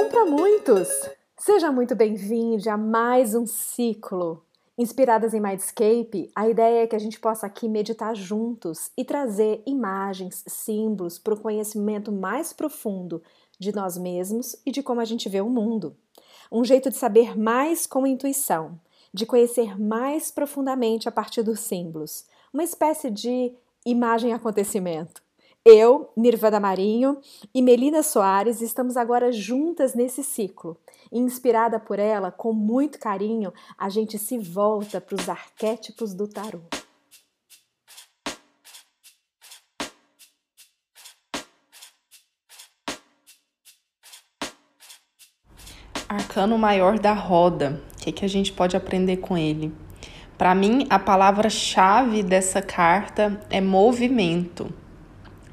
Um para muitos! Seja muito bem-vindo a mais um ciclo. Inspiradas em Mindscape, a ideia é que a gente possa aqui meditar juntos e trazer imagens, símbolos para o conhecimento mais profundo de nós mesmos e de como a gente vê o mundo. Um jeito de saber mais com intuição, de conhecer mais profundamente a partir dos símbolos, uma espécie de imagem-acontecimento. Eu, Nirvana Marinho e Melina Soares estamos agora juntas nesse ciclo. Inspirada por ela, com muito carinho, a gente se volta para os arquétipos do tarô. Arcano maior da roda. O que, que a gente pode aprender com ele? Para mim, a palavra-chave dessa carta é movimento.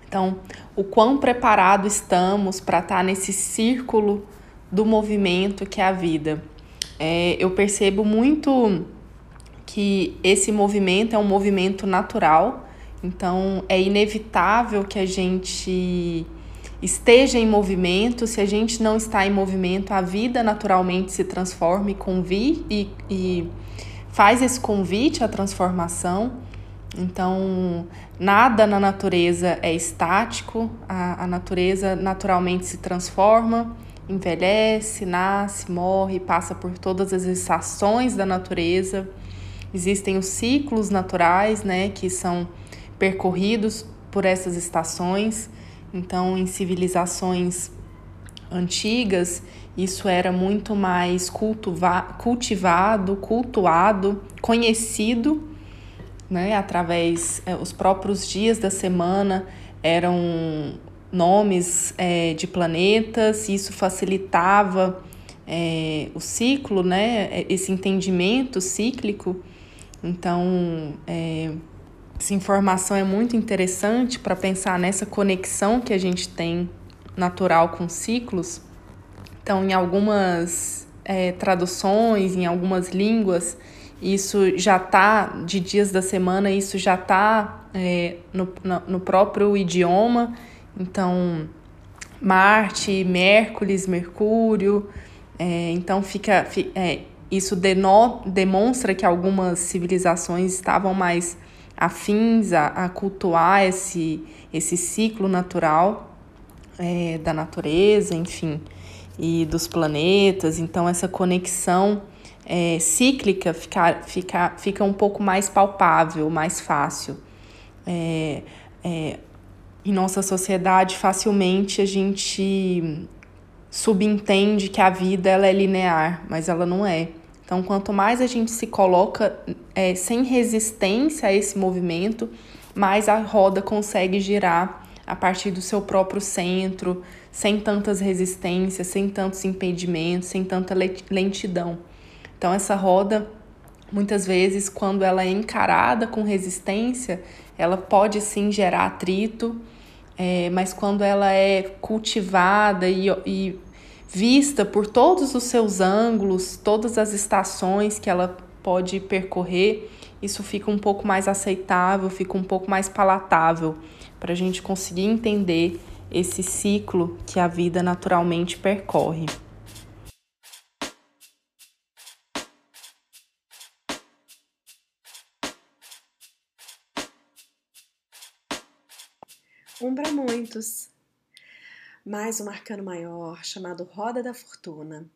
Então, o quão preparado estamos para estar tá nesse círculo do movimento que é a vida. É, eu percebo muito que esse movimento é um movimento natural, então é inevitável que a gente esteja em movimento. Se a gente não está em movimento, a vida naturalmente se transforma e, convite, e, e faz esse convite à transformação. Então, nada na natureza é estático, a, a natureza naturalmente se transforma, envelhece, nasce, morre, passa por todas as estações da natureza. Existem os ciclos naturais, né, que são percorridos por essas estações. Então, em civilizações antigas, isso era muito mais cultivado, cultuado, conhecido né? Através é, os próprios dias da semana eram nomes é, de planetas, isso facilitava é, o ciclo, né? É, esse entendimento cíclico. Então, é, essa informação é muito interessante para pensar nessa conexão que a gente tem natural com ciclos. Então, em algumas é, traduções, em algumas línguas, isso já está, de dias da semana, isso já está é, no, no próprio idioma. Então, Marte, Mércules, Mercúrio. É, então, fica, é, isso deno, demonstra que algumas civilizações estavam mais afins a, a cultuar esse, esse ciclo natural é, da natureza, enfim, e dos planetas. Então, essa conexão é, cíclica fica, fica, fica um pouco mais palpável, mais fácil. É, é, em nossa sociedade, facilmente a gente subentende que a vida ela é linear, mas ela não é. Então, quanto mais a gente se coloca é, sem resistência a esse movimento, mais a roda consegue girar a partir do seu próprio centro, sem tantas resistências, sem tantos impedimentos, sem tanta lentidão. Então, essa roda, muitas vezes, quando ela é encarada com resistência, ela pode sim gerar atrito, é, mas quando ela é cultivada e, e vista por todos os seus ângulos, todas as estações que ela pode percorrer, isso fica um pouco mais aceitável, fica um pouco mais palatável para a gente conseguir entender esse ciclo que a vida naturalmente percorre. Um para muitos. Mais um arcano maior chamado Roda da Fortuna.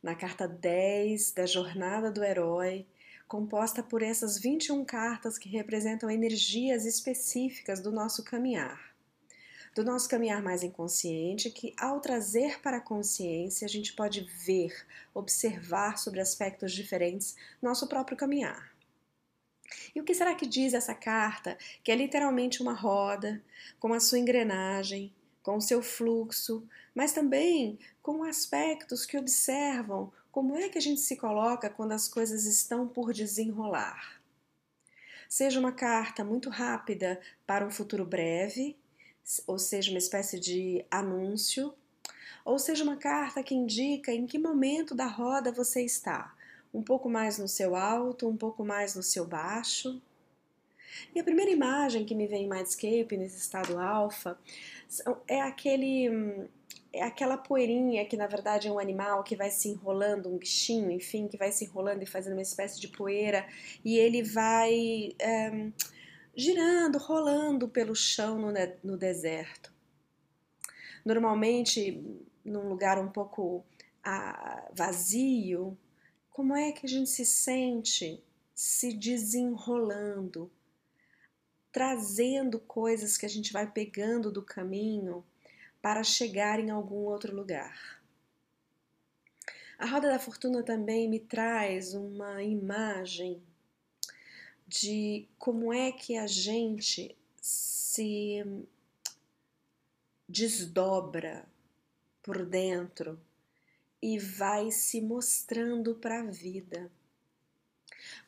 Na carta 10 da Jornada do Herói, composta por essas 21 cartas que representam energias específicas do nosso caminhar. Do nosso caminhar mais inconsciente, que ao trazer para a consciência, a gente pode ver, observar sobre aspectos diferentes nosso próprio caminhar. E o que será que diz essa carta? Que é literalmente uma roda, com a sua engrenagem, com o seu fluxo, mas também com aspectos que observam como é que a gente se coloca quando as coisas estão por desenrolar. Seja uma carta muito rápida para um futuro breve, ou seja, uma espécie de anúncio, ou seja uma carta que indica em que momento da roda você está um pouco mais no seu alto, um pouco mais no seu baixo. E a primeira imagem que me vem em Mindscape, nesse estado alfa, é aquele é aquela poeirinha que na verdade é um animal que vai se enrolando, um bichinho, enfim, que vai se enrolando e fazendo uma espécie de poeira e ele vai é, girando, rolando pelo chão no, no deserto. Normalmente, num lugar um pouco ah, vazio, como é que a gente se sente se desenrolando, trazendo coisas que a gente vai pegando do caminho para chegar em algum outro lugar. A roda da fortuna também me traz uma imagem de como é que a gente se desdobra por dentro e vai se mostrando para a vida.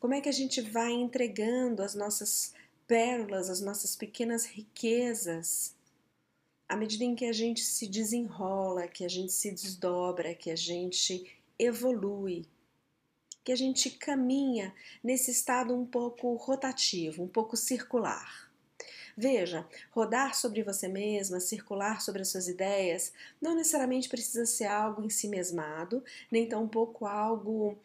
Como é que a gente vai entregando as nossas pérolas, as nossas pequenas riquezas à medida em que a gente se desenrola, que a gente se desdobra, que a gente evolui, que a gente caminha nesse estado um pouco rotativo, um pouco circular. Veja, rodar sobre você mesma, circular sobre as suas ideias, não necessariamente precisa ser algo em si mesmado, nem tampouco algo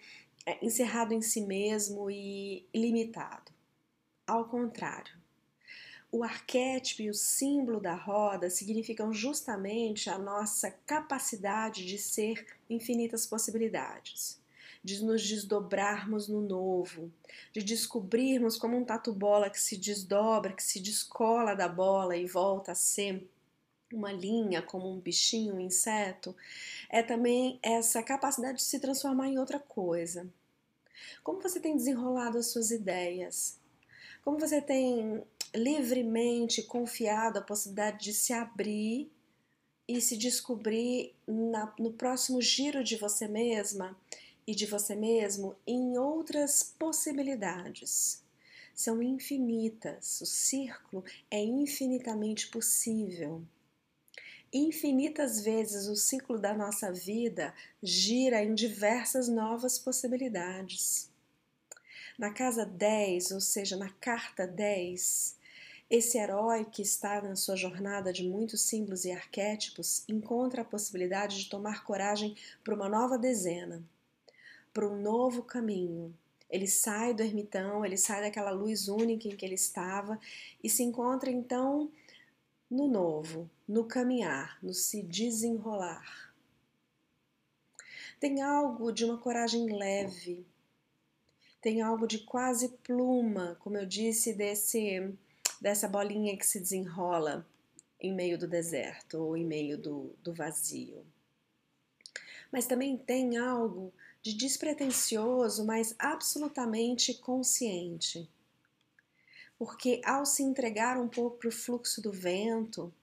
é, encerrado em si mesmo e limitado. Ao contrário, o arquétipo e o símbolo da roda significam justamente a nossa capacidade de ser infinitas possibilidades, de nos desdobrarmos no novo, de descobrirmos como um tatu-bola que se desdobra, que se descola da bola e volta a ser uma linha, como um bichinho, um inseto, é também essa capacidade de se transformar em outra coisa. Como você tem desenrolado as suas ideias? Como você tem livremente confiado a possibilidade de se abrir e se descobrir na, no próximo giro de você mesma e de você mesmo em outras possibilidades. São infinitas, o círculo é infinitamente possível. Infinitas vezes o ciclo da nossa vida gira em diversas novas possibilidades. Na casa 10, ou seja, na carta 10, esse herói que está na sua jornada de muitos símbolos e arquétipos encontra a possibilidade de tomar coragem para uma nova dezena, para um novo caminho. Ele sai do ermitão, ele sai daquela luz única em que ele estava e se encontra então no novo, no caminhar, no se desenrolar. Tem algo de uma coragem leve, tem algo de quase pluma, como eu disse, desse dessa bolinha que se desenrola em meio do deserto ou em meio do, do vazio. Mas também tem algo de despretensioso, mas absolutamente consciente. Porque ao se entregar um pouco para o fluxo do vento,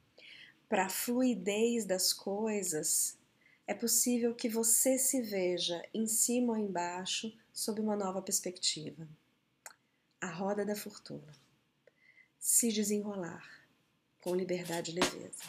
para a fluidez das coisas, é possível que você se veja em cima ou embaixo sob uma nova perspectiva. A roda da fortuna se desenrolar com liberdade e leveza.